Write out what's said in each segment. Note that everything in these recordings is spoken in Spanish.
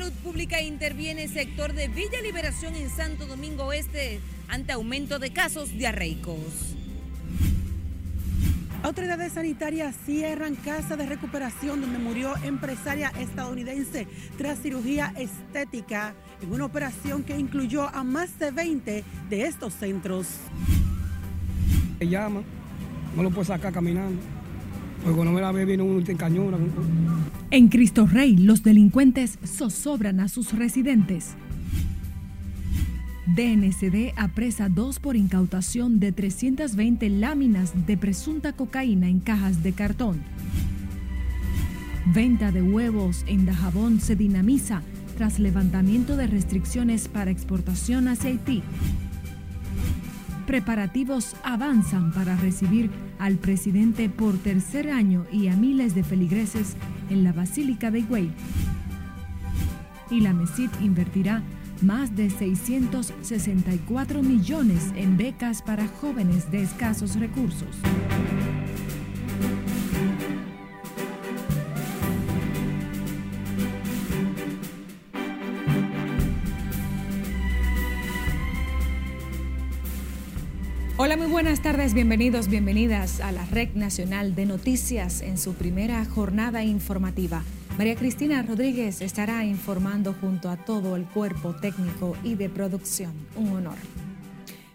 Salud Pública interviene sector de Villa Liberación en Santo Domingo Oeste ante aumento de casos diarreicos. Autoridades sanitarias cierran casa de recuperación donde murió empresaria estadounidense tras cirugía estética en una operación que incluyó a más de 20 de estos centros. Se llama, no lo puede sacar caminando. En Cristo Rey, los delincuentes zozobran a sus residentes. DNCD apresa dos por incautación de 320 láminas de presunta cocaína en cajas de cartón. Venta de huevos en Dajabón se dinamiza tras levantamiento de restricciones para exportación hacia Haití. Preparativos avanzan para recibir al presidente por tercer año y a miles de feligreses en la Basílica de Higüey. Y la MESID invertirá más de 664 millones en becas para jóvenes de escasos recursos. Hola, muy buenas tardes, bienvenidos, bienvenidas a la Red Nacional de Noticias en su primera jornada informativa. María Cristina Rodríguez estará informando junto a todo el cuerpo técnico y de producción. Un honor.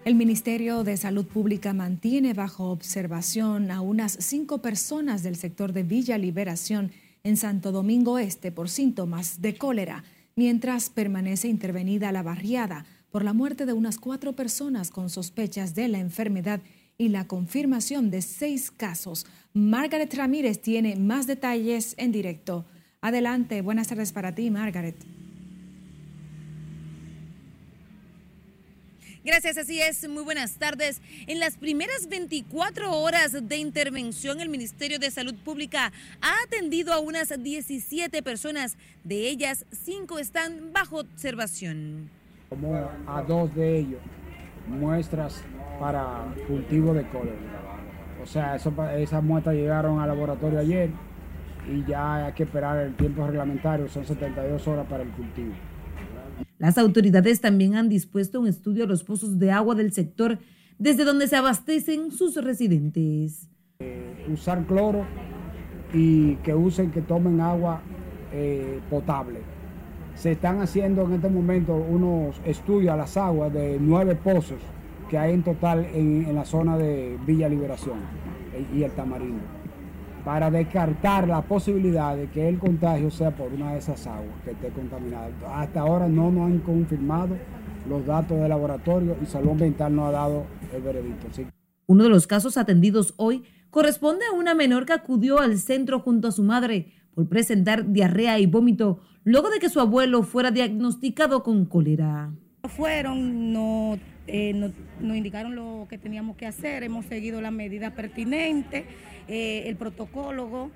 El Ministerio de Salud Pública mantiene bajo observación a unas cinco personas del sector de Villa Liberación en Santo Domingo Este por síntomas de cólera, mientras permanece intervenida la barriada por la muerte de unas cuatro personas con sospechas de la enfermedad y la confirmación de seis casos. Margaret Ramírez tiene más detalles en directo. Adelante, buenas tardes para ti, Margaret. Gracias, así es. Muy buenas tardes. En las primeras 24 horas de intervención, el Ministerio de Salud Pública ha atendido a unas 17 personas. De ellas, 5 están bajo observación. Como a dos de ellos muestras para cultivo de cólera. O sea, esas muestras llegaron al laboratorio ayer y ya hay que esperar el tiempo reglamentario, son 72 horas para el cultivo. Las autoridades también han dispuesto un estudio a los pozos de agua del sector desde donde se abastecen sus residentes. Eh, usar cloro y que usen, que tomen agua eh, potable. Se están haciendo en este momento unos estudios a las aguas de nueve pozos que hay en total en, la zona de Villa Liberación y el Tamarindo para descartar la posibilidad de que el contagio sea por una de esas aguas que esté contaminada. Hasta ahora no nos han confirmado los datos del laboratorio y Salud Ambiental no ha dado el veredicto. Uno de los casos atendidos hoy corresponde a una menor que acudió al centro junto a su madre por presentar diarrea y vómito luego de que su abuelo fuera diagnosticado con cólera. Fueron, no, eh, nos no indicaron lo que teníamos que hacer, hemos seguido las medidas pertinentes eh, el protocolo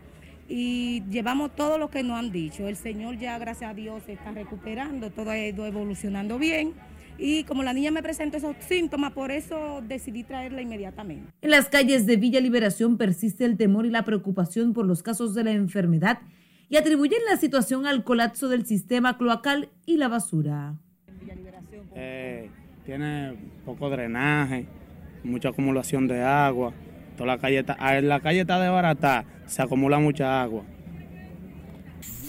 y llevamos todo lo que nos han dicho. El Señor ya, gracias a Dios, se está recuperando, todo ha ido evolucionando bien. Y como la niña me presentó esos síntomas, por eso decidí traerla inmediatamente. En las calles de Villa Liberación persiste el temor y la preocupación por los casos de la enfermedad y atribuyen la situación al colapso del sistema cloacal y la basura. Eh, tiene poco drenaje, mucha acumulación de agua la calle está, ah, la calle está de barata, se acumula mucha agua.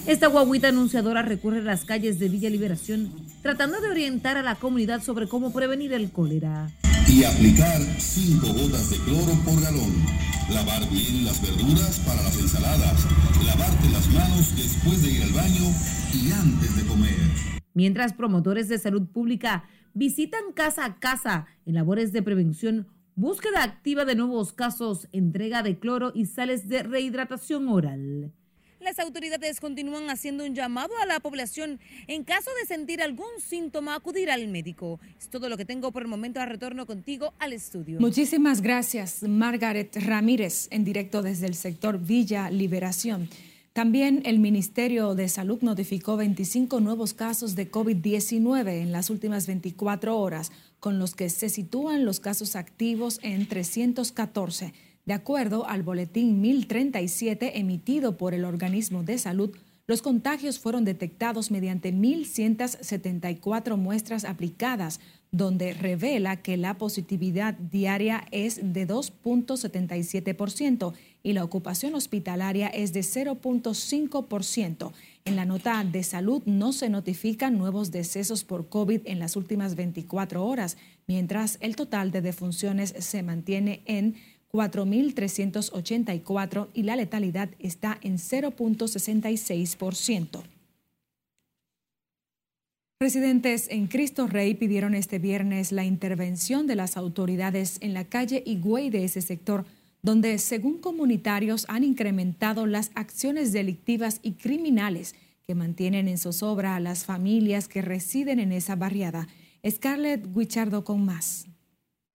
Esta guaguita anunciadora recorre las calles de Villa Liberación tratando de orientar a la comunidad sobre cómo prevenir el cólera. Y aplicar 5 gotas de cloro por galón. Lavar bien las verduras para las ensaladas. Lavarte las manos después de ir al baño y antes de comer. Mientras promotores de salud pública visitan casa a casa en labores de prevención Búsqueda activa de nuevos casos, entrega de cloro y sales de rehidratación oral. Las autoridades continúan haciendo un llamado a la población en caso de sentir algún síntoma acudir al médico. Es todo lo que tengo por el momento. A retorno contigo al estudio. Muchísimas gracias, Margaret Ramírez, en directo desde el sector Villa Liberación. También el Ministerio de Salud notificó 25 nuevos casos de COVID-19 en las últimas 24 horas con los que se sitúan los casos activos en 314. De acuerdo al boletín 1037 emitido por el organismo de salud, Los contagios fueron detectados mediante 1.174 muestras aplicadas, donde revela que la positividad diaria es de 2.77% y la ocupación hospitalaria es de 0.5%. En la nota de salud no se notifican nuevos decesos por COVID en las últimas 24 horas, mientras el total de defunciones se mantiene en 4.384 y la letalidad está en 0.66%. Residentes en Cristo Rey pidieron este viernes la intervención de las autoridades en la calle Higüey de ese sector, donde, según comunitarios, han incrementado las acciones delictivas y criminales que mantienen en zozobra a las familias que residen en esa barriada. Scarlett Guichardo con más.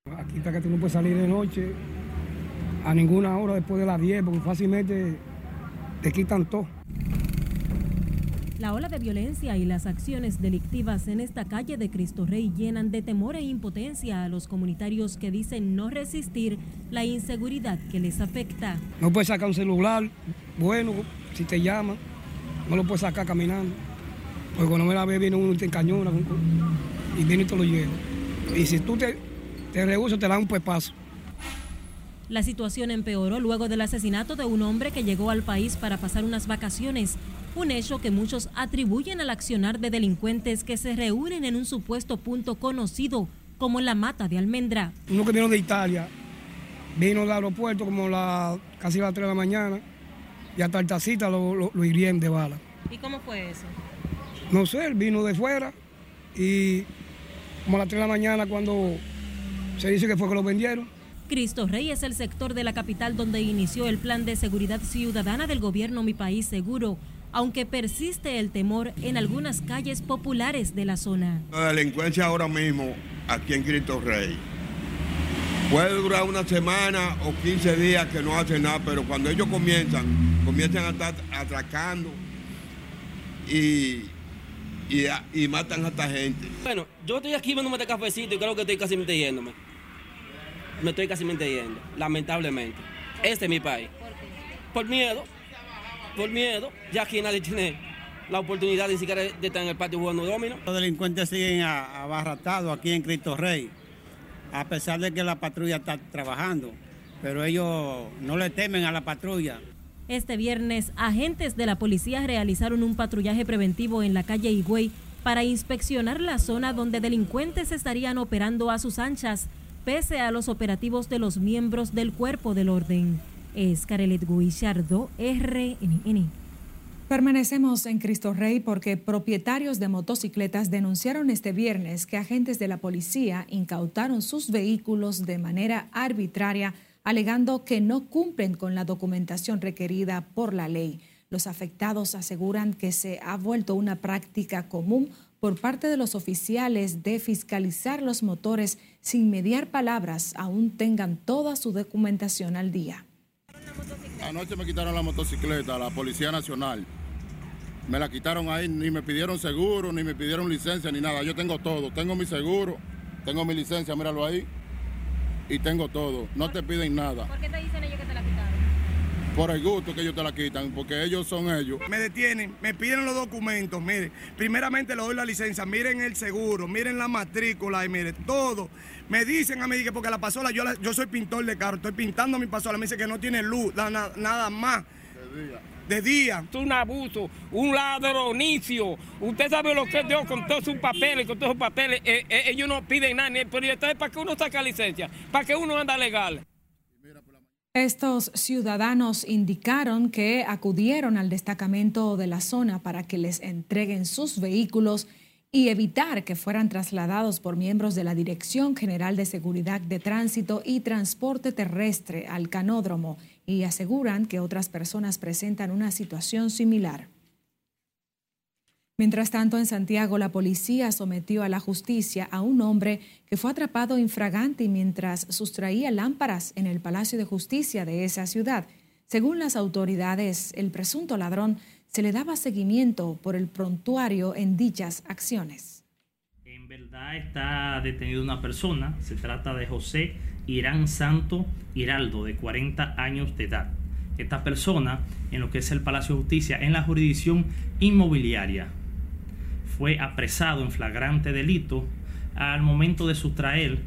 Aquí está que tú no puedes salir de noche a ninguna hora después de las 10 porque fácilmente te quitan todo. La ola de violencia y las acciones delictivas en esta calle de Cristo Rey llenan de temor e impotencia a los comunitarios que dicen no resistir la inseguridad que les afecta. No puedes sacar un celular, bueno, si te llaman, no lo puedes sacar caminando. Porque cuando me la ve viene uno y te encañona y viene y te lo lleva. Y si tú te, te rehusas, te dan un pepazo. La situación empeoró luego del asesinato de un hombre que llegó al país para pasar unas vacaciones un hecho que muchos atribuyen al accionar de delincuentes que se reúnen en un supuesto punto conocido como la mata de almendra. Uno que vino de Italia, vino del aeropuerto como la, casi a las 3 de la mañana y hasta el tacita lo, lo, hirieron de bala. ¿Y cómo fue eso? No sé, él vino de fuera y como a las 3 de la mañana cuando se dice que fue que lo vendieron. Cristo Rey es el sector de la capital donde inició el plan de seguridad ciudadana del gobierno Mi País Seguro aunque persiste el temor en algunas calles populares de la zona. La delincuencia ahora mismo aquí en Cristo Rey puede durar una semana o 15 días que no hacen nada, pero cuando ellos comienzan, comienzan a estar atracando y, y, matan a esta gente. Bueno, yo estoy aquí viéndome este cafecito y creo que estoy casi yéndome. Me estoy casi yendo, lamentablemente. Este es mi país. Por miedo por miedo, ya aquí nadie tiene la oportunidad ni siquiera de estar en el patio jugando domino. Los delincuentes siguen abarratados aquí en Cristo Rey, a pesar de que la patrulla está trabajando, pero ellos no le temen a la patrulla. Este viernes, agentes de la policía realizaron un patrullaje preventivo en la calle Higüey para inspeccionar la zona donde delincuentes estarían operando a sus anchas, pese a los operativos de los miembros del cuerpo del orden es Carelet Guillardo, RNN. Permanecemos en Cristo Rey porque propietarios de motocicletas denunciaron este viernes que agentes de la policía incautaron sus vehículos de manera arbitraria, alegando que no cumplen con la documentación requerida por la ley. Los afectados aseguran que se ha vuelto una práctica común por parte de los oficiales de fiscalizar los motores sin mediar palabras, aún tengan toda su documentación al día. Anoche me quitaron la motocicleta, la Policía Nacional. Me la quitaron ahí, ni me pidieron seguro, ni me pidieron licencia, ni nada. Yo tengo todo. Tengo mi seguro, tengo mi licencia, míralo ahí. Y tengo todo. No te piden nada. ¿Por qué te dicen ellos que te la quitaron? Por el gusto que ellos te la quitan, porque ellos son ellos. Me detienen, me piden los documentos, mire. Primeramente le doy la licencia, miren el seguro, miren la matrícula y mire todo. Me dicen a mí que porque la pasola, yo, yo soy pintor de carro, estoy pintando mi pasola, me dice que no tiene luz, nada, más. De día. De día. Es un abuso, un ladronicio. Usted sabe lo que es Dios con todos sus papeles, con todos sus papeles. Eh, eh, ellos no piden nada, pero para que uno saque licencia, para que uno anda legal. Estos ciudadanos indicaron que acudieron al destacamento de la zona para que les entreguen sus vehículos y evitar que fueran trasladados por miembros de la Dirección General de Seguridad de Tránsito y Transporte Terrestre al canódromo y aseguran que otras personas presentan una situación similar. Mientras tanto, en Santiago, la policía sometió a la justicia a un hombre que fue atrapado infragante mientras sustraía lámparas en el Palacio de Justicia de esa ciudad. Según las autoridades, el presunto ladrón se le daba seguimiento por el prontuario en dichas acciones. En verdad está detenido una persona, se trata de José Irán Santo Hiraldo, de 40 años de edad. esta persona en lo que es el Palacio de Justicia en la jurisdicción inmobiliaria. Fue apresado en flagrante delito al momento de sustraer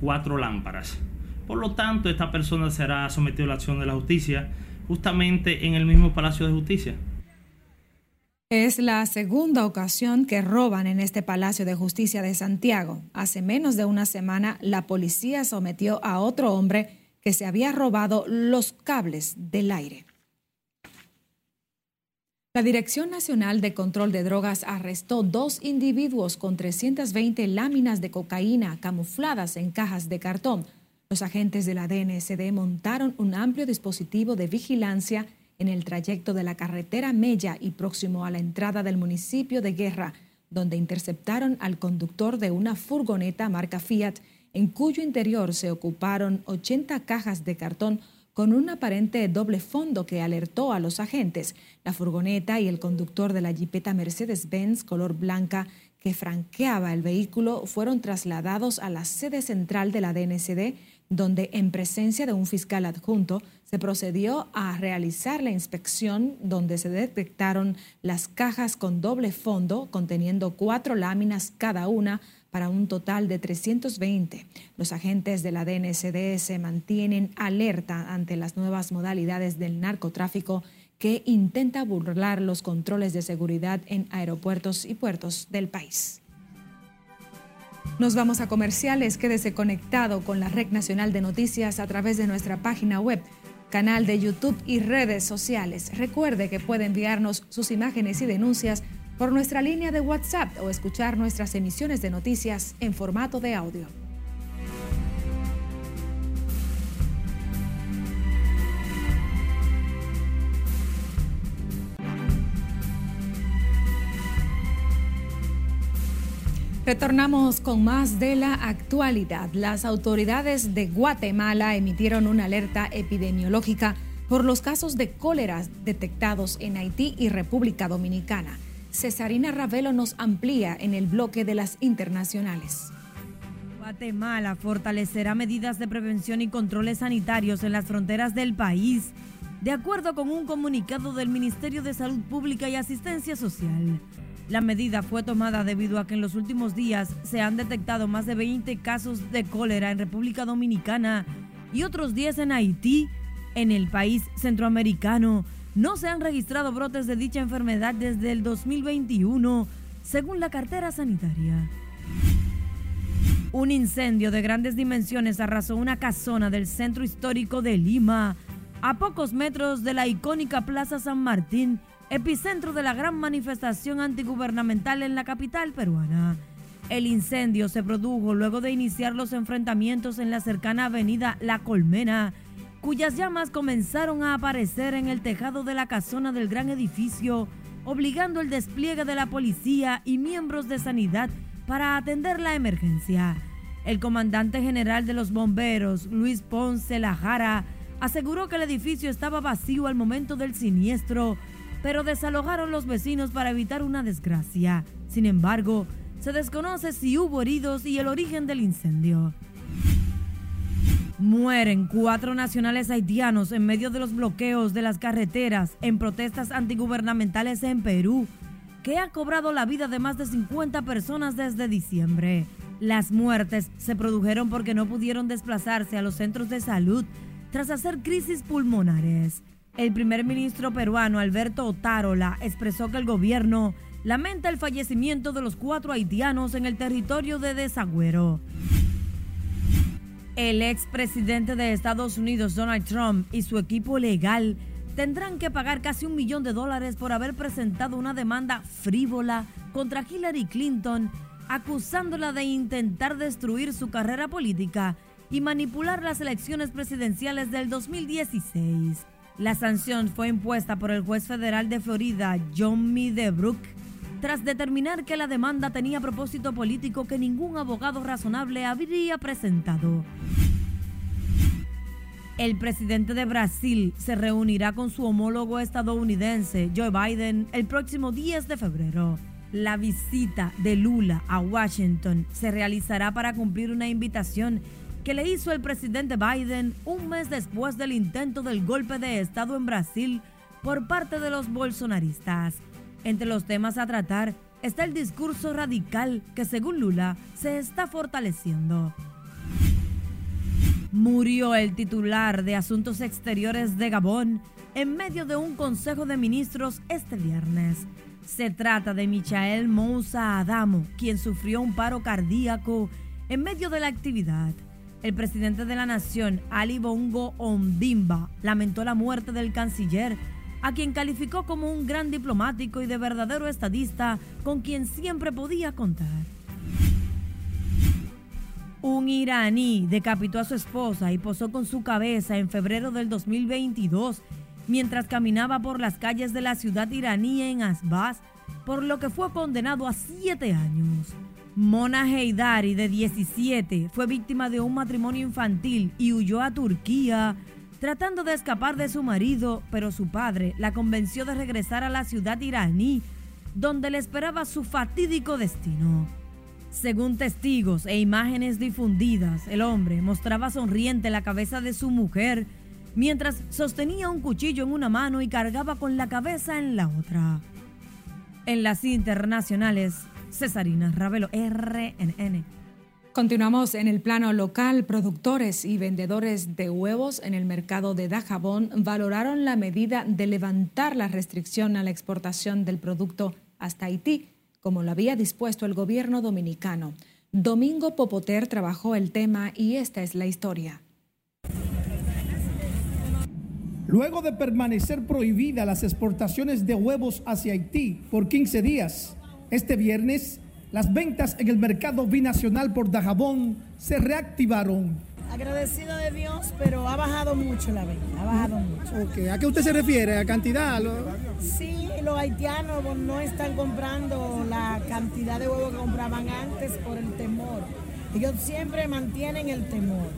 cuatro lámparas. Por lo tanto, esta persona será sometida a la acción de la justicia justamente en el mismo Palacio de Justicia. Es la segunda ocasión que roban en este Palacio de Justicia de Santiago. Hace menos de una semana, la policía sometió a otro hombre que se había robado los cables del aire. La Dirección Nacional de Control de Drogas arrestó dos individuos con 320 láminas de cocaína camufladas en cajas de cartón. Los agentes de la DNCD montaron un amplio dispositivo de vigilancia en el trayecto de la carretera Mella y próximo a la entrada del municipio de Guerra, donde interceptaron al conductor de una furgoneta marca Fiat, en cuyo interior se ocuparon 80 cajas de cartón con un aparente doble fondo que alertó a los agentes. La furgoneta y el conductor de la jipeta Mercedes-Benz color blanca que franqueaba el vehículo fueron trasladados a la sede central de la DNCD, donde en presencia de un fiscal adjunto se procedió a realizar la inspección donde se detectaron las cajas con doble fondo conteniendo cuatro láminas cada una para un total de 320. Los agentes de la DNCD se mantienen alerta ante las nuevas modalidades del narcotráfico que intenta burlar los controles de seguridad en aeropuertos y puertos del país. Nos vamos a comerciales. Quédese conectado con la Red Nacional de Noticias a través de nuestra página web, canal de YouTube y redes sociales. Recuerde que puede enviarnos sus imágenes y denuncias por nuestra línea de WhatsApp o escuchar nuestras emisiones de noticias en formato de audio. Retornamos con más de la actualidad. Las autoridades de Guatemala emitieron una alerta epidemiológica por los casos de cólera detectados en Haití y República Dominicana. Cesarina Ravelo nos amplía en el bloque de las internacionales. Guatemala fortalecerá medidas de prevención y controles sanitarios en las fronteras del país, de acuerdo con un comunicado del Ministerio de Salud Pública y Asistencia Social. La medida fue tomada debido a que en los últimos días se han detectado más de 20 casos de cólera en República Dominicana y otros 10 en Haití, en el país centroamericano no se han registrado brotes de dicha enfermedad desde el 2021, según la cartera sanitaria. Un incendio de grandes dimensiones arrasó una casona del centro histórico de Lima, a pocos metros de la icónica Plaza San Martín, epicentro de la gran manifestación antigubernamental en la capital peruana. El incendio se produjo luego de iniciar los enfrentamientos en la cercana avenida La Colmena, cuyas llamas comenzaron a aparecer en el tejado de la casona del gran edificio, obligando el despliegue de la policía y miembros de sanidad para atender la emergencia. El comandante general de los bomberos, Luis Ponce Lajara, aseguró que el edificio estaba vacío al momento del siniestro, pero desalojaron los vecinos para evitar una desgracia. Sin embargo, se desconoce si hubo heridos y el origen del incendio. Mueren cuatro nacionales haitianos en medio de los bloqueos de las carreteras en protestas antigubernamentales en Perú, que ha cobrado la vida de más de 50 personas desde diciembre. Las muertes se produjeron porque no pudieron desplazarse a los centros de salud tras hacer crisis pulmonares. El primer ministro peruano Alberto Otárola expresó que el gobierno lamenta el fallecimiento de los cuatro haitianos en el territorio de Desagüero. El expresidente de Estados Unidos, Donald Trump, y su equipo legal tendrán que pagar casi un millón de dólares por haber presentado una demanda frívola contra Hillary Clinton, acusándola de intentar destruir su carrera política y manipular las elecciones presidenciales del 2016. La sanción fue impuesta por el juez federal de Florida, John Midebrook, tras determinar que la demanda tenía propósito político que ningún abogado razonable habría presentado. El presidente de Brasil se reunirá con su homólogo estadounidense, Joe Biden, el próximo 10 de febrero. La visita de Lula a Washington se realizará para cumplir una invitación que le hizo el presidente Biden un mes después del intento del golpe de Estado en Brasil por parte de los bolsonaristas. Entre los temas a tratar está el discurso radical que según Lula se está fortaleciendo. Murió el titular de Asuntos Exteriores de Gabón en medio de un Consejo de Ministros este viernes. Se trata de Michael Moussa Adamo, quien sufrió un paro cardíaco en medio de la actividad. El presidente de la nación, Ali Bongo Ondimba, lamentó la muerte del canciller, a quien calificó como un gran diplomático y de verdadero estadista con quien siempre podía contar. Un iraní decapitó a su esposa y posó con su cabeza en febrero del 2022 mientras caminaba por las calles de la ciudad iraní en Asbaz, por lo que fue condenado a siete años. Mona Heidari, de 17, fue víctima de un matrimonio infantil y huyó a Turquía tratando de escapar de su marido, pero su padre la convenció de regresar a la ciudad iraní, donde le esperaba su fatídico destino. Según testigos e imágenes difundidas, el hombre mostraba sonriente la cabeza de su mujer mientras sostenía un cuchillo en una mano y cargaba con la cabeza en la otra. En las internacionales, Cesarina Ravelo, RNN. Continuamos en el plano local. Productores y vendedores de huevos en el mercado de Dajabón valoraron la medida de levantar la restricción a la exportación del producto hasta Haití como lo había dispuesto el gobierno dominicano. Domingo Popoter trabajó el tema y esta es la historia. Luego de permanecer prohibidas las exportaciones de huevos hacia Haití por 15 días, este viernes las ventas en el mercado binacional por Dajabón se reactivaron. Agradecido de Dios, pero ha bajado mucho la venta, ha bajado mucho. ¿A qué usted se refiere? ¿A cantidad? Sí, los haitianos no están comprando la cantidad de huevos que compraban antes por el temor. Ellos siempre mantienen el temor.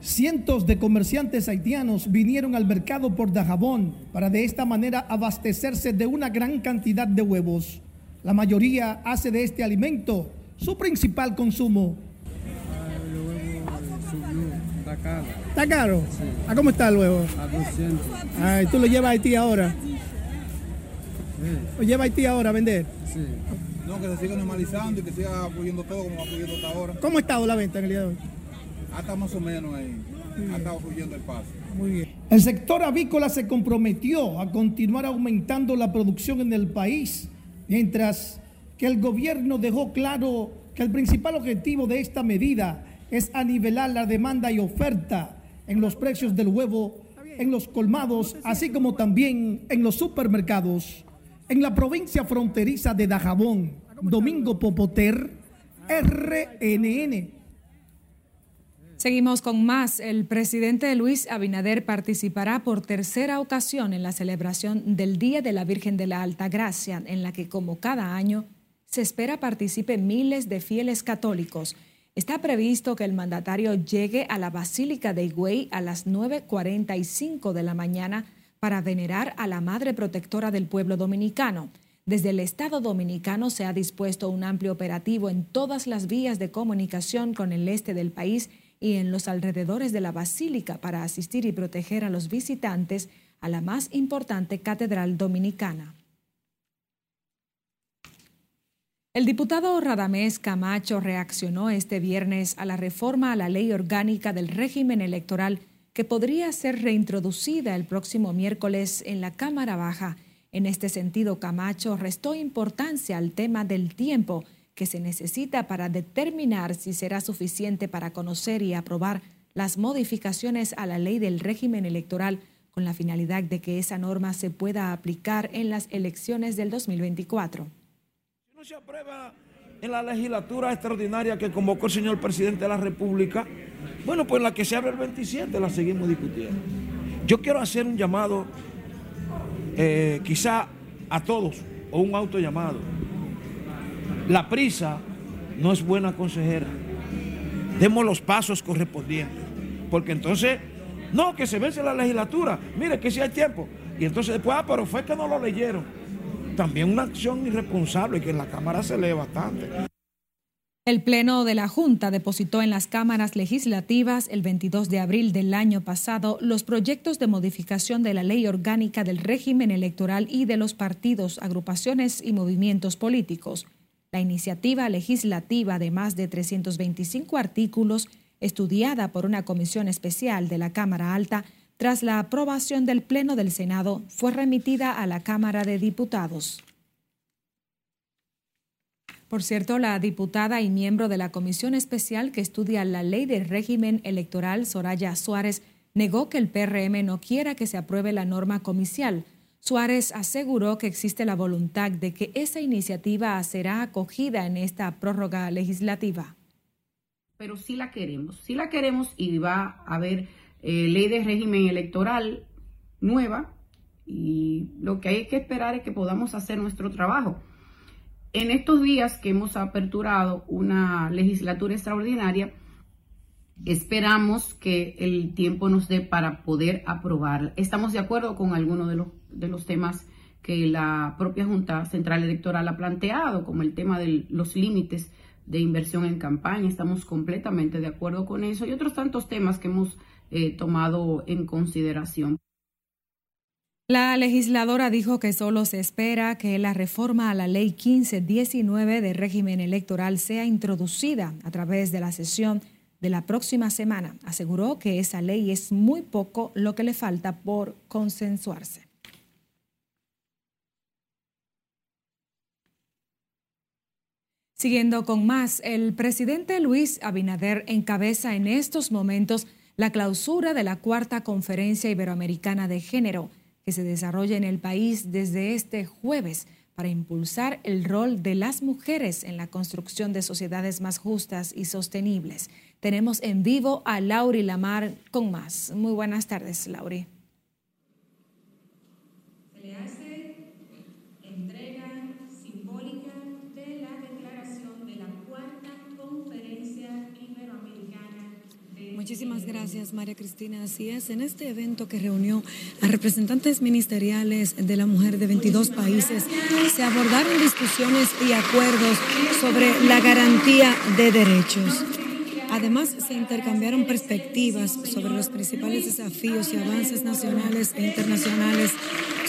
Cientos de comerciantes haitianos vinieron al mercado por Dajabón para de esta manera abastecerse de una gran cantidad de huevos. La mayoría hace de este alimento su principal consumo. Está caro. ¿Está caro? ¿A cómo está el huevo? A 200. Ay, ¿Tú lo llevas a Haití ahora? ¿Lo lleva a Haití ahora a vender? Sí. No, que se siga normalizando y que siga fluyendo todo como va fluyendo hasta ahora. ¿Cómo ha estado la venta en el día de hoy? Hasta más o menos ahí. Ha estado fluyendo el paso. Muy bien. El sector avícola se comprometió a continuar aumentando la producción en el país, mientras que el gobierno dejó claro que el principal objetivo de esta medida es anivelar la demanda y oferta en los precios del huevo en los colmados, así como también en los supermercados. En la provincia fronteriza de Dajabón, Domingo Popoter, RNN. Seguimos con más. El presidente Luis Abinader participará por tercera ocasión en la celebración del Día de la Virgen de la Alta Gracia, en la que, como cada año, se espera participen miles de fieles católicos. Está previsto que el mandatario llegue a la Basílica de Higüey a las 9.45 de la mañana para venerar a la Madre Protectora del Pueblo Dominicano. Desde el Estado Dominicano se ha dispuesto un amplio operativo en todas las vías de comunicación con el este del país y en los alrededores de la Basílica para asistir y proteger a los visitantes a la más importante catedral dominicana. El diputado Radamés Camacho reaccionó este viernes a la reforma a la ley orgánica del régimen electoral que podría ser reintroducida el próximo miércoles en la Cámara Baja. En este sentido, Camacho restó importancia al tema del tiempo que se necesita para determinar si será suficiente para conocer y aprobar las modificaciones a la ley del régimen electoral con la finalidad de que esa norma se pueda aplicar en las elecciones del 2024 se aprueba en la legislatura extraordinaria que convocó el señor presidente de la República, bueno, pues la que se abre el 27 la seguimos discutiendo. Yo quiero hacer un llamado, eh, quizá a todos, o un auto llamado. La prisa no es buena consejera. Demos los pasos correspondientes, porque entonces, no, que se vence la legislatura, mire que si hay tiempo. Y entonces después, ah, pero fue que no lo leyeron también una acción irresponsable que en la Cámara se lee bastante. El Pleno de la Junta depositó en las cámaras legislativas el 22 de abril del año pasado los proyectos de modificación de la ley orgánica del régimen electoral y de los partidos, agrupaciones y movimientos políticos. La iniciativa legislativa de más de 325 artículos, estudiada por una comisión especial de la Cámara Alta, tras la aprobación del Pleno del Senado, fue remitida a la Cámara de Diputados. Por cierto, la diputada y miembro de la Comisión Especial que estudia la ley del régimen electoral, Soraya Suárez, negó que el PRM no quiera que se apruebe la norma comicial. Suárez aseguró que existe la voluntad de que esa iniciativa será acogida en esta prórroga legislativa. Pero sí la queremos, sí la queremos y va a haber eh, ley de régimen electoral nueva y lo que hay que esperar es que podamos hacer nuestro trabajo. En estos días que hemos aperturado una legislatura extraordinaria, esperamos que el tiempo nos dé para poder aprobar. Estamos de acuerdo con algunos de los, de los temas que la propia Junta Central Electoral ha planteado, como el tema de los límites de inversión en campaña. Estamos completamente de acuerdo con eso y otros tantos temas que hemos eh, tomado en consideración. La legisladora dijo que solo se espera que la reforma a la Ley 1519 de régimen electoral sea introducida a través de la sesión de la próxima semana. Aseguró que esa ley es muy poco lo que le falta por consensuarse. Siguiendo con más, el presidente Luis Abinader encabeza en estos momentos la clausura de la cuarta conferencia iberoamericana de género que se desarrolla en el país desde este jueves para impulsar el rol de las mujeres en la construcción de sociedades más justas y sostenibles. Tenemos en vivo a Lauri Lamar con más. Muy buenas tardes, Lauri. Muchísimas gracias, María Cristina. Así es, en este evento que reunió a representantes ministeriales de la mujer de 22 países, se abordaron discusiones y acuerdos sobre la garantía de derechos. Además, se intercambiaron perspectivas sobre los principales desafíos y avances nacionales e internacionales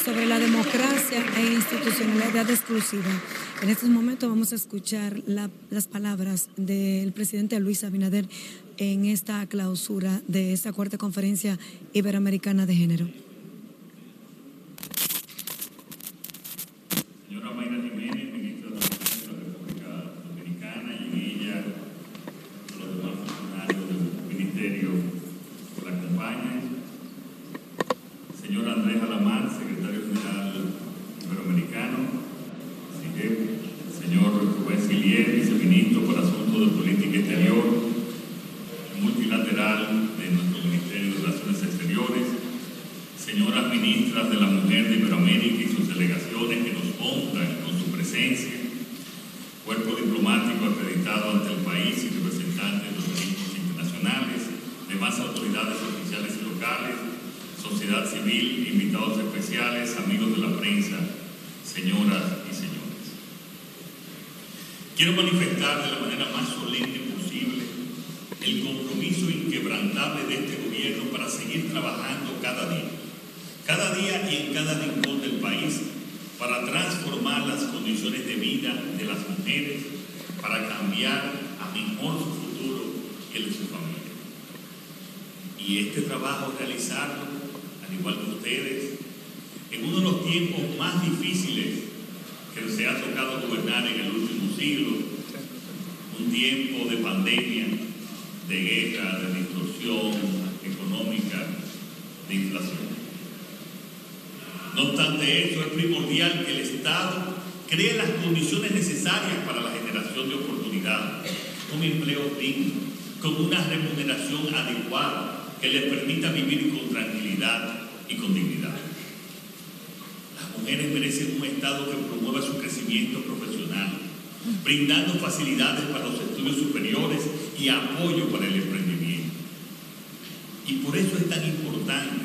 sobre la democracia e institucionalidad exclusiva. En estos momentos vamos a escuchar las palabras del presidente Luis Abinader en esta clausura de esta cuarta conferencia iberoamericana de género? Señora Mayra Jiménez, ministra de la República Dominicana, y en ella los demás funcionarios del Ministerio que la acompañan. Señor Andrés Alamar, secretario general iberoamericano. Señor Rubén Silier, viceministro para Asuntos de Política Exterior multilateral de nuestro Ministerio de Relaciones Exteriores, señoras ministras de la Mujer de Iberoamérica y sus delegaciones que nos honran con su presencia, cuerpo diplomático acreditado ante el país y representantes de los organismos internacionales, demás autoridades oficiales y locales, sociedad civil, invitados especiales, amigos de la prensa, señoras y señores. Quiero manifestar de la manera más solemne el compromiso inquebrantable de este gobierno para seguir trabajando cada día, cada día en cada rincón del país, para transformar las condiciones de vida de las mujeres, para cambiar a mejor su futuro y el de su familia. Y este trabajo realizarlo, al igual que ustedes, en uno de los tiempos más difíciles que se ha tocado gobernar en el último siglo, un tiempo de pandemia, de guerra, de distorsión económica, de inflación. No obstante eso, es primordial que el Estado cree las condiciones necesarias para la generación de oportunidades, un empleo digno, con una remuneración adecuada que les permita vivir con tranquilidad y con dignidad. Las mujeres merecen un Estado que promueva su crecimiento profesional, brindando facilidades para los estudios superiores y apoyo para el emprendimiento. Y por eso es tan importante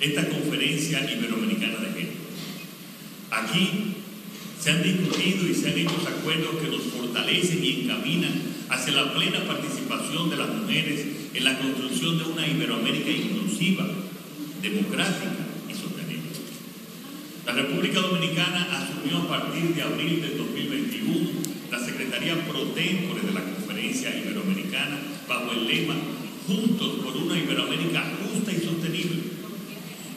esta conferencia iberoamericana de género. Aquí se han discutido y se han hecho acuerdos que nos fortalecen y encaminan hacia la plena participación de las mujeres en la construcción de una Iberoamérica inclusiva, democrática y sostenible. La República Dominicana asumió a partir de abril de 2021 la Secretaría Pro Tempore de la Conferencia Iberoamericana bajo el lema Juntos por una Iberoamérica justa y sostenible.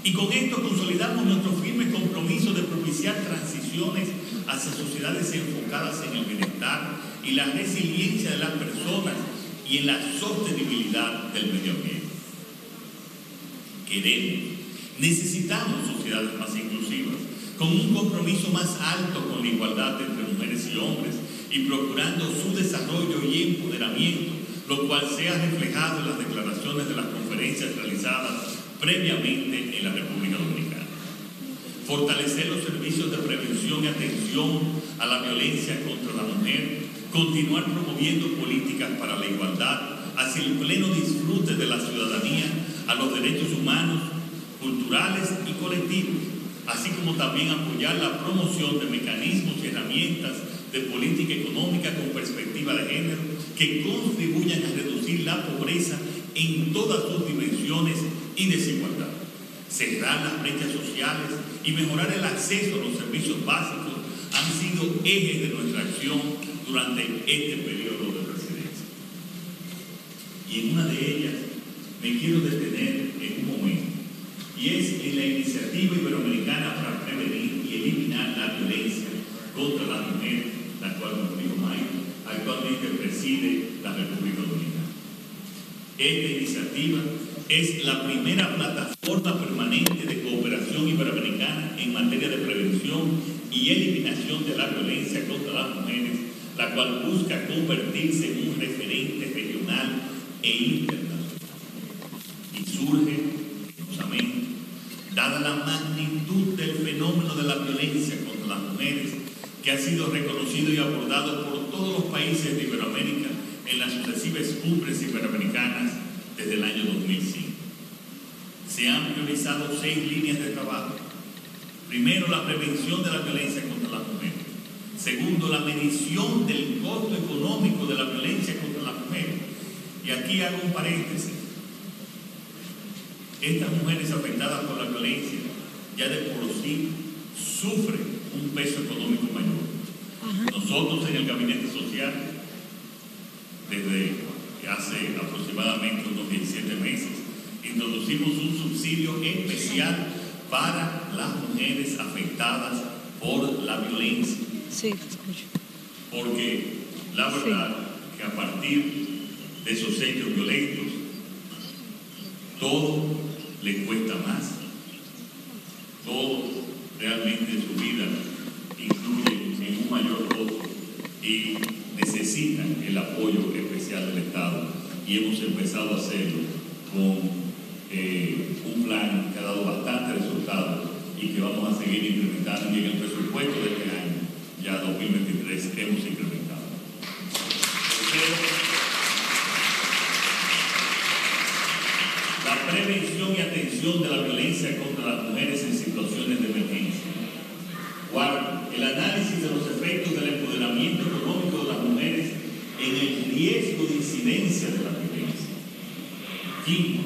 Y con esto consolidamos nuestro firme compromiso de propiciar transiciones hacia sociedades enfocadas en el bienestar y la resiliencia de las personas y en la sostenibilidad del medio ambiente. Queremos, necesitamos sociedades más inclusivas, con un compromiso más alto con la igualdad entre mujeres y hombres y procurando su desarrollo y empoderamiento, lo cual sea reflejado en las declaraciones de las conferencias realizadas previamente en la República Dominicana. Fortalecer los servicios de prevención y atención a la violencia contra la mujer, continuar promoviendo políticas para la igualdad hacia el pleno disfrute de la ciudadanía a los derechos humanos, culturales y colectivos, así como también apoyar la promoción de mecanismos y herramientas de política económica con perspectiva de género que contribuyan a reducir la pobreza en todas sus dimensiones y desigualdad, cerrar las brechas sociales y mejorar el acceso a los servicios básicos han sido ejes de nuestra acción durante este periodo de presidencia. Y en una de ellas me quiero detener en un momento, y es en la iniciativa iberoamericana para prevenir y eliminar la violencia contra la mujer, la cual Rodrigo May actualmente preside la República Dominicana. Esta iniciativa es la primera plataforma permanente de cooperación iberoamericana en materia de prevención y eliminación de la violencia contra las mujeres, la cual busca convertirse en un referente regional e internacional. Y surge, penosamente, dada la magnitud del fenómeno de la violencia contra las mujeres, que ha sido reconocido y abordado por todos los países de Iberoamérica en las sucesivas cumbres iberoamericanas desde el año 2005. Se han priorizado seis líneas de trabajo. Primero, la prevención de la violencia contra las mujeres. Segundo, la medición del costo económico de la violencia contra las mujeres. Y aquí hago un paréntesis. Estas mujeres afectadas por la violencia ya de por sí sufren un peso económico mayor. Nosotros en el Gabinete Social, desde hace aproximadamente unos 17 meses, introducimos un subsidio especial para las mujeres afectadas por la violencia. Sí, Porque la verdad que a partir de esos hechos violentos, todo le cuesta más. Todo realmente en su vida incluye en un mayor costo y necesitan el apoyo del Estado. Y hemos empezado a hacerlo con eh, un plan que ha dado bastante resultados y que vamos a seguir incrementando y en el presupuesto de este año, ya 2023, hemos incrementado. La prevención y atención de la violencia contra las mujeres en situaciones de emergencia. Cuarto, el análisis de los efectos del empoderamiento económico de las mujeres en el riesgo de incidencia de la violencia. Quinto,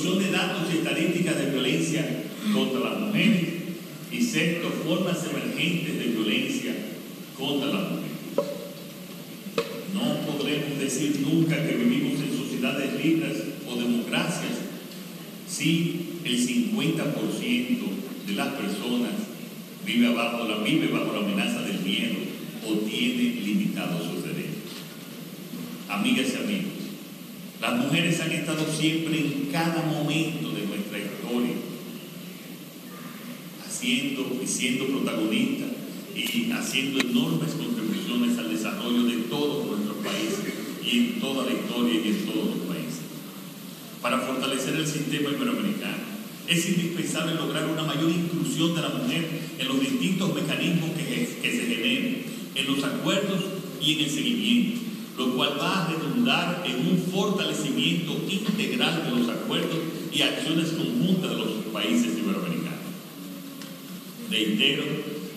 de datos y estadísticas de violencia contra las mujeres. Y sexto, formas emergentes de violencia contra las mujeres. No podremos decir nunca que vivimos en sociedades libres o democracias si el 50% de las personas vive, abajo, vive bajo la amenaza del miedo o tiene limitados sus derechos. Amigas y amigos, las mujeres han estado siempre en cada momento de nuestra historia, haciendo y siendo protagonistas y haciendo enormes contribuciones al desarrollo de todos nuestros países y en toda la historia y en todos los países. Para fortalecer el sistema iberoamericano, es indispensable lograr una mayor inclusión de la mujer en los distintos mecanismos que, que se generen, en los acuerdos y en el seguimiento, lo cual va a en un fortalecimiento integral de los acuerdos y acciones conjuntas de los países iberoamericanos. Reitero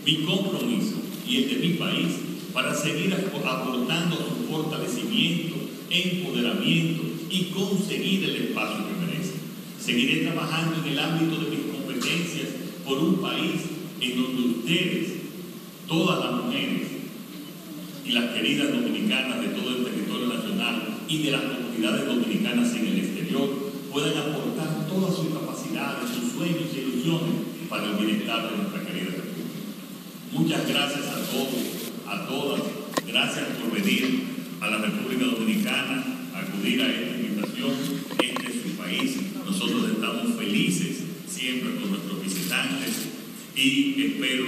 mi compromiso y el de mi país para seguir aportando su fortalecimiento, empoderamiento y conseguir el espacio que merece. Seguiré trabajando en el ámbito de mis competencias por un país en donde ustedes, todas las mujeres y las queridas dominicanas de todo el territorio nacional y de las comunidades dominicanas en el exterior puedan aportar todas sus capacidades, sus sueños y ilusiones para el bienestar de nuestra querida República. Muchas gracias a todos, a todas. Gracias por venir a la República Dominicana, a acudir a esta invitación. Este es su país. Nosotros estamos felices siempre con nuestros visitantes y espero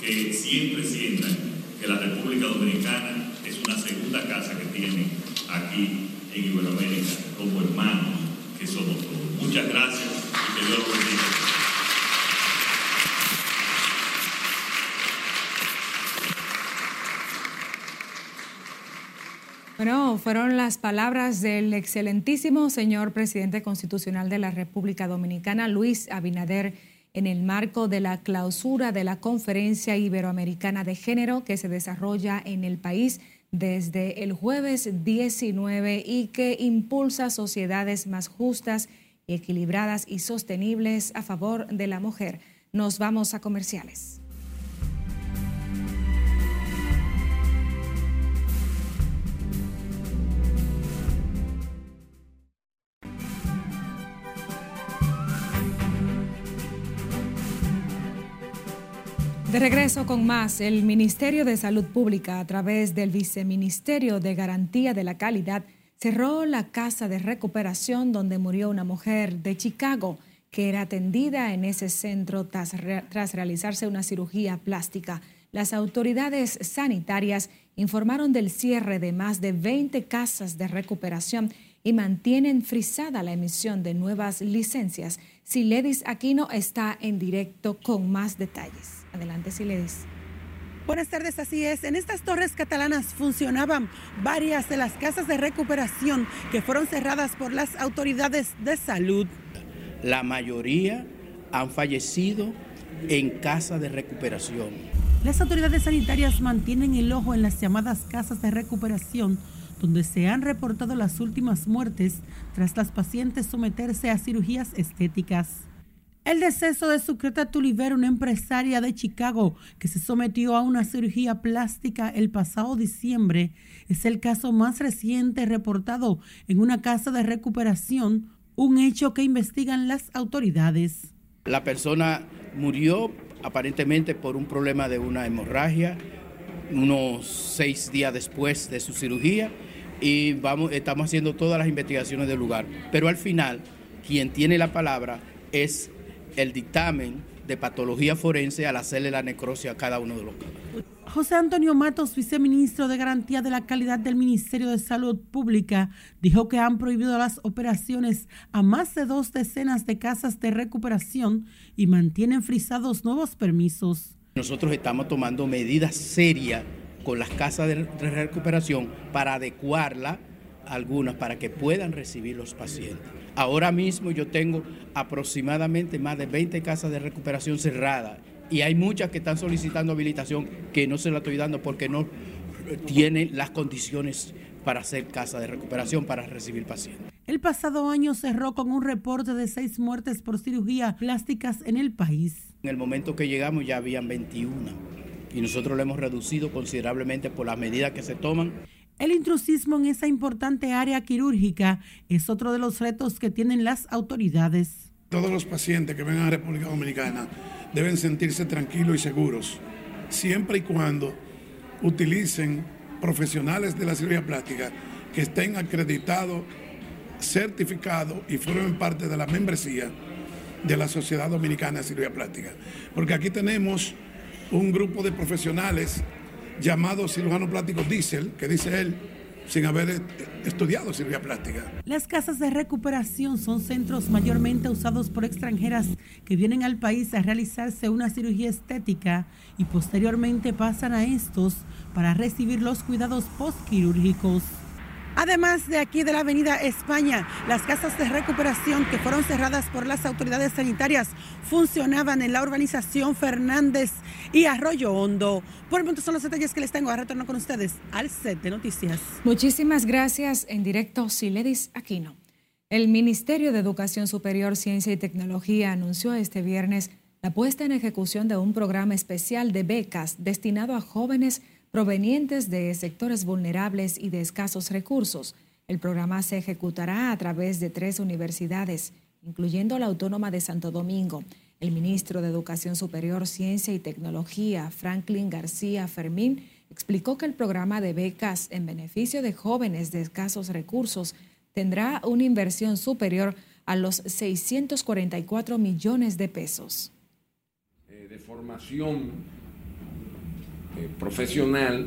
que siempre sientan que la República Dominicana es una segunda casa que tienen aquí en Iberoamérica como hermanos que somos todos. Muchas gracias y que Dios los bendiga. Bueno, fueron las palabras del excelentísimo señor presidente constitucional de la República Dominicana, Luis Abinader, en el marco de la clausura de la Conferencia Iberoamericana de Género que se desarrolla en el país desde el jueves 19 y que impulsa sociedades más justas, equilibradas y sostenibles a favor de la mujer. Nos vamos a comerciales. De regreso con más, el Ministerio de Salud Pública, a través del Viceministerio de Garantía de la Calidad, cerró la casa de recuperación donde murió una mujer de Chicago que era atendida en ese centro tras, tras realizarse una cirugía plástica. Las autoridades sanitarias informaron del cierre de más de 20 casas de recuperación y mantienen frisada la emisión de nuevas licencias. Siledis Aquino está en directo con más detalles. Adelante, Siledis. Buenas tardes, así es. En estas torres catalanas funcionaban varias de las casas de recuperación que fueron cerradas por las autoridades de salud. La mayoría han fallecido en casa de recuperación. Las autoridades sanitarias mantienen el ojo en las llamadas casas de recuperación, donde se han reportado las últimas muertes tras las pacientes someterse a cirugías estéticas. El deceso de Sucreta Tuliver, una empresaria de Chicago que se sometió a una cirugía plástica el pasado diciembre, es el caso más reciente reportado en una casa de recuperación, un hecho que investigan las autoridades. La persona murió aparentemente por un problema de una hemorragia unos seis días después de su cirugía y vamos, estamos haciendo todas las investigaciones del lugar. Pero al final, quien tiene la palabra es el dictamen de patología forense al hacerle la necrosia a cada uno de los casos. José Antonio Matos, viceministro de Garantía de la Calidad del Ministerio de Salud Pública, dijo que han prohibido las operaciones a más de dos decenas de casas de recuperación y mantienen frisados nuevos permisos. Nosotros estamos tomando medidas serias con las casas de recuperación para adecuarla algunas para que puedan recibir los pacientes. Ahora mismo yo tengo aproximadamente más de 20 casas de recuperación cerradas y hay muchas que están solicitando habilitación que no se la estoy dando porque no tienen las condiciones para hacer casa de recuperación para recibir pacientes. El pasado año cerró con un reporte de seis muertes por cirugía plásticas en el país. En el momento que llegamos ya habían 21 y nosotros lo hemos reducido considerablemente por las medidas que se toman. El intrusismo en esa importante área quirúrgica es otro de los retos que tienen las autoridades. Todos los pacientes que vengan a República Dominicana deben sentirse tranquilos y seguros, siempre y cuando utilicen profesionales de la cirugía plástica que estén acreditados, certificados y formen parte de la membresía de la Sociedad Dominicana de Cirugía Plástica. Porque aquí tenemos un grupo de profesionales llamado cirujano plástico diésel, que dice él, sin haber estudiado cirugía plástica. Las casas de recuperación son centros mayormente usados por extranjeras que vienen al país a realizarse una cirugía estética y posteriormente pasan a estos para recibir los cuidados postquirúrgicos. Además de aquí de la Avenida España, las casas de recuperación que fueron cerradas por las autoridades sanitarias funcionaban en la urbanización Fernández y Arroyo Hondo. Por el momento son los detalles que les tengo. A retorno con ustedes al set de noticias. Muchísimas gracias. En directo, Siledis Aquino. El Ministerio de Educación Superior, Ciencia y Tecnología anunció este viernes la puesta en ejecución de un programa especial de becas destinado a jóvenes provenientes de sectores vulnerables y de escasos recursos. El programa se ejecutará a través de tres universidades, incluyendo la Autónoma de Santo Domingo. El ministro de Educación Superior, Ciencia y Tecnología, Franklin García Fermín, explicó que el programa de becas en beneficio de jóvenes de escasos recursos tendrá una inversión superior a los 644 millones de pesos. Eh, de formación eh, profesional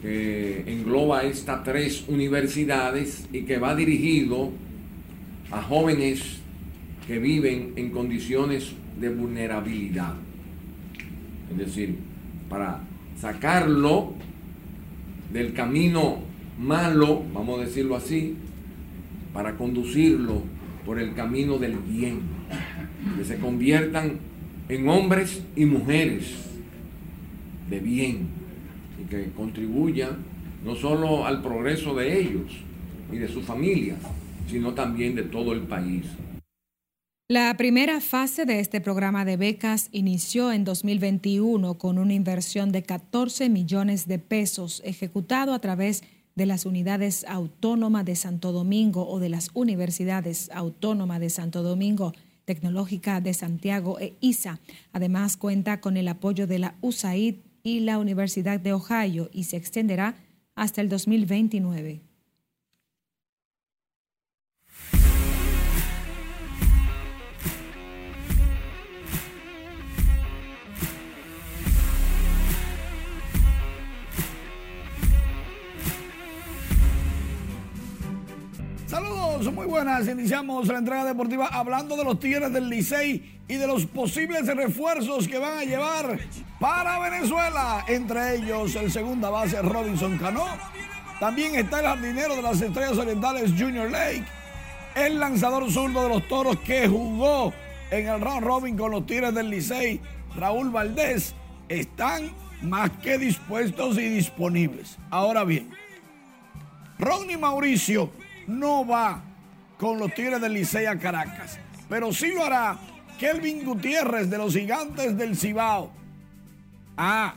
que engloba estas tres universidades y que va dirigido a jóvenes que viven en condiciones de vulnerabilidad. Es decir, para sacarlo del camino malo, vamos a decirlo así, para conducirlo por el camino del bien, que se conviertan en hombres y mujeres de bien y que contribuyan no solo al progreso de ellos y de sus familias, sino también de todo el país. La primera fase de este programa de becas inició en 2021 con una inversión de 14 millones de pesos ejecutado a través de las unidades autónomas de Santo Domingo o de las universidades autónomas de Santo Domingo, Tecnológica de Santiago e ISA. Además cuenta con el apoyo de la USAID y la Universidad de Ohio y se extenderá hasta el 2029. Saludos, muy buenas. Iniciamos la entrega deportiva hablando de los Tigres del Licey y de los posibles refuerzos que van a llevar para Venezuela. Entre ellos el segunda base Robinson Cano. También está el jardinero de las Estrellas Orientales Junior Lake. El lanzador zurdo de los Toros que jugó en el round robin con los Tigres del Licey, Raúl Valdés, están más que dispuestos y disponibles. Ahora bien, Ronnie Mauricio no va con los Tigres del Licey a Caracas, pero sí lo hará Kelvin Gutiérrez de los Gigantes del Cibao. Ah,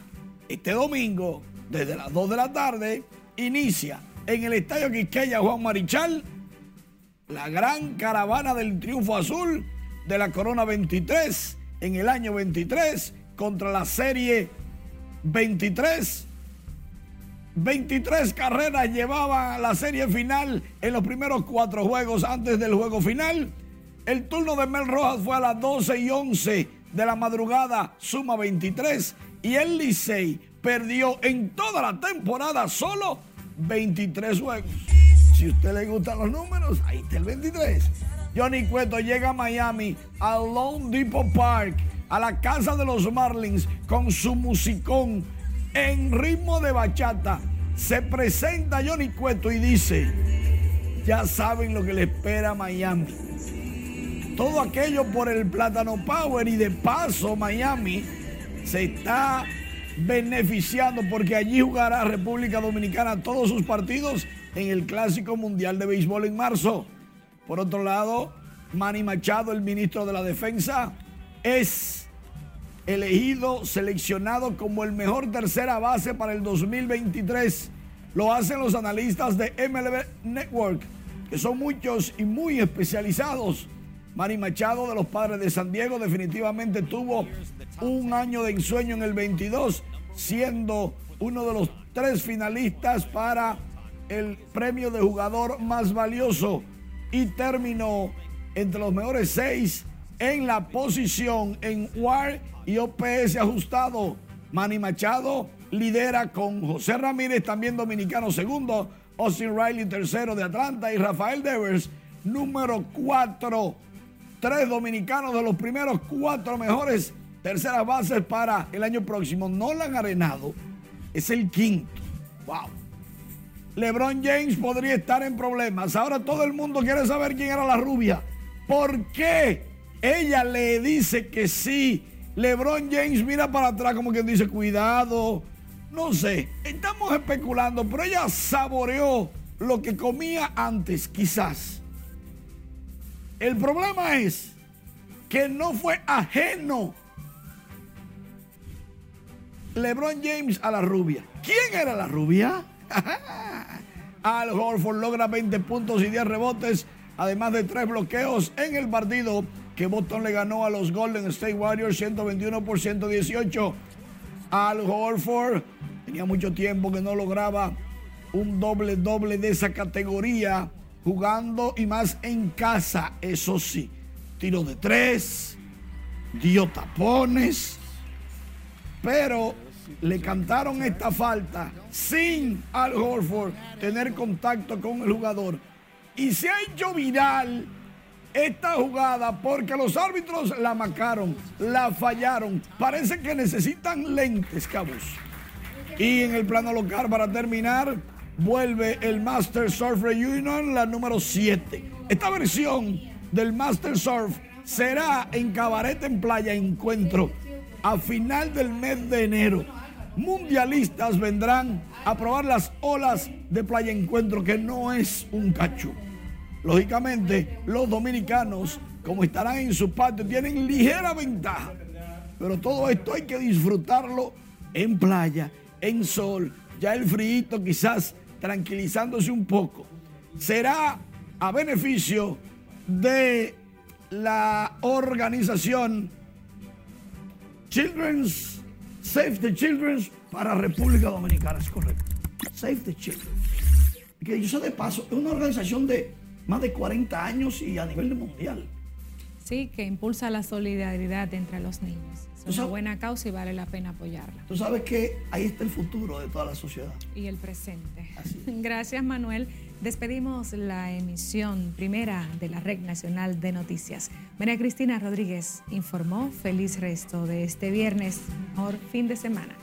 este domingo, desde las 2 de la tarde, inicia en el Estadio Quisqueya Juan Marichal la gran caravana del triunfo azul de la Corona 23 en el año 23 contra la serie 23 23 carreras llevaba la serie final en los primeros cuatro juegos antes del juego final. El turno de Mel Rojas fue a las 12 y 11 de la madrugada, suma 23. Y el Licey perdió en toda la temporada solo 23 juegos. Si a usted le gustan los números, ahí está el 23. Johnny Cueto llega a Miami, a Lone Depot Park, a la casa de los Marlins, con su musicón en ritmo de bachata. Se presenta Johnny Cueto y dice, ya saben lo que le espera a Miami. Todo aquello por el Plátano Power y de paso Miami se está beneficiando porque allí jugará República Dominicana todos sus partidos en el Clásico Mundial de Béisbol en marzo. Por otro lado, Manny Machado, el ministro de la Defensa, es elegido, seleccionado como el mejor tercera base para el 2023. Lo hacen los analistas de MLB Network, que son muchos y muy especializados. Manny Machado de los Padres de San Diego definitivamente tuvo un año de ensueño en el 22, siendo uno de los tres finalistas para el premio de jugador más valioso y terminó entre los mejores seis en la posición en WAR y OPS ajustado. Manny Machado lidera con José Ramírez, también dominicano segundo, Austin Riley tercero de Atlanta y Rafael Devers número cuatro. Tres dominicanos de los primeros cuatro mejores terceras bases para el año próximo. Nolan Arenado es el quinto. Wow. LeBron James podría estar en problemas. Ahora todo el mundo quiere saber quién era la rubia. ¿Por qué ella le dice que sí? LeBron James mira para atrás como quien dice, cuidado. No sé, estamos especulando, pero ella saboreó lo que comía antes, quizás. El problema es que no fue ajeno LeBron James a la rubia. ¿Quién era la rubia? Al Horford logra 20 puntos y 10 rebotes, además de 3 bloqueos en el partido que Boston le ganó a los Golden State Warriors 121 por 118. Al Horford tenía mucho tiempo que no lograba un doble doble de esa categoría, jugando y más en casa, eso sí. Tiro de tres, dio tapones, pero le cantaron esta falta sin Al Horford tener contacto con el jugador. Y se ha hecho viral esta jugada porque los árbitros la marcaron, la fallaron. Parece que necesitan lentes, cabos. Y en el plano local, para terminar, vuelve el Master Surf Reunion, la número 7. Esta versión del Master Surf será en Cabaret en Playa Encuentro a final del mes de enero. Mundialistas vendrán a probar las olas de Playa Encuentro, que no es un cachú. Lógicamente, los dominicanos, como estarán en su patio, tienen ligera ventaja. Pero todo esto hay que disfrutarlo en playa, en sol, ya el frío quizás tranquilizándose un poco. Será a beneficio de la organización Children's Save the Children para República Dominicana, es correcto. Save the Children. Que yo sé de paso, es una organización de más de 40 años y a nivel mundial. Sí, que impulsa la solidaridad entre los niños. Es una buena causa y vale la pena apoyarla. Tú sabes que ahí está el futuro de toda la sociedad. Y el presente. Gracias, Manuel. Despedimos la emisión primera de la Red Nacional de Noticias. María Cristina Rodríguez informó. Feliz resto de este viernes. Mejor fin de semana.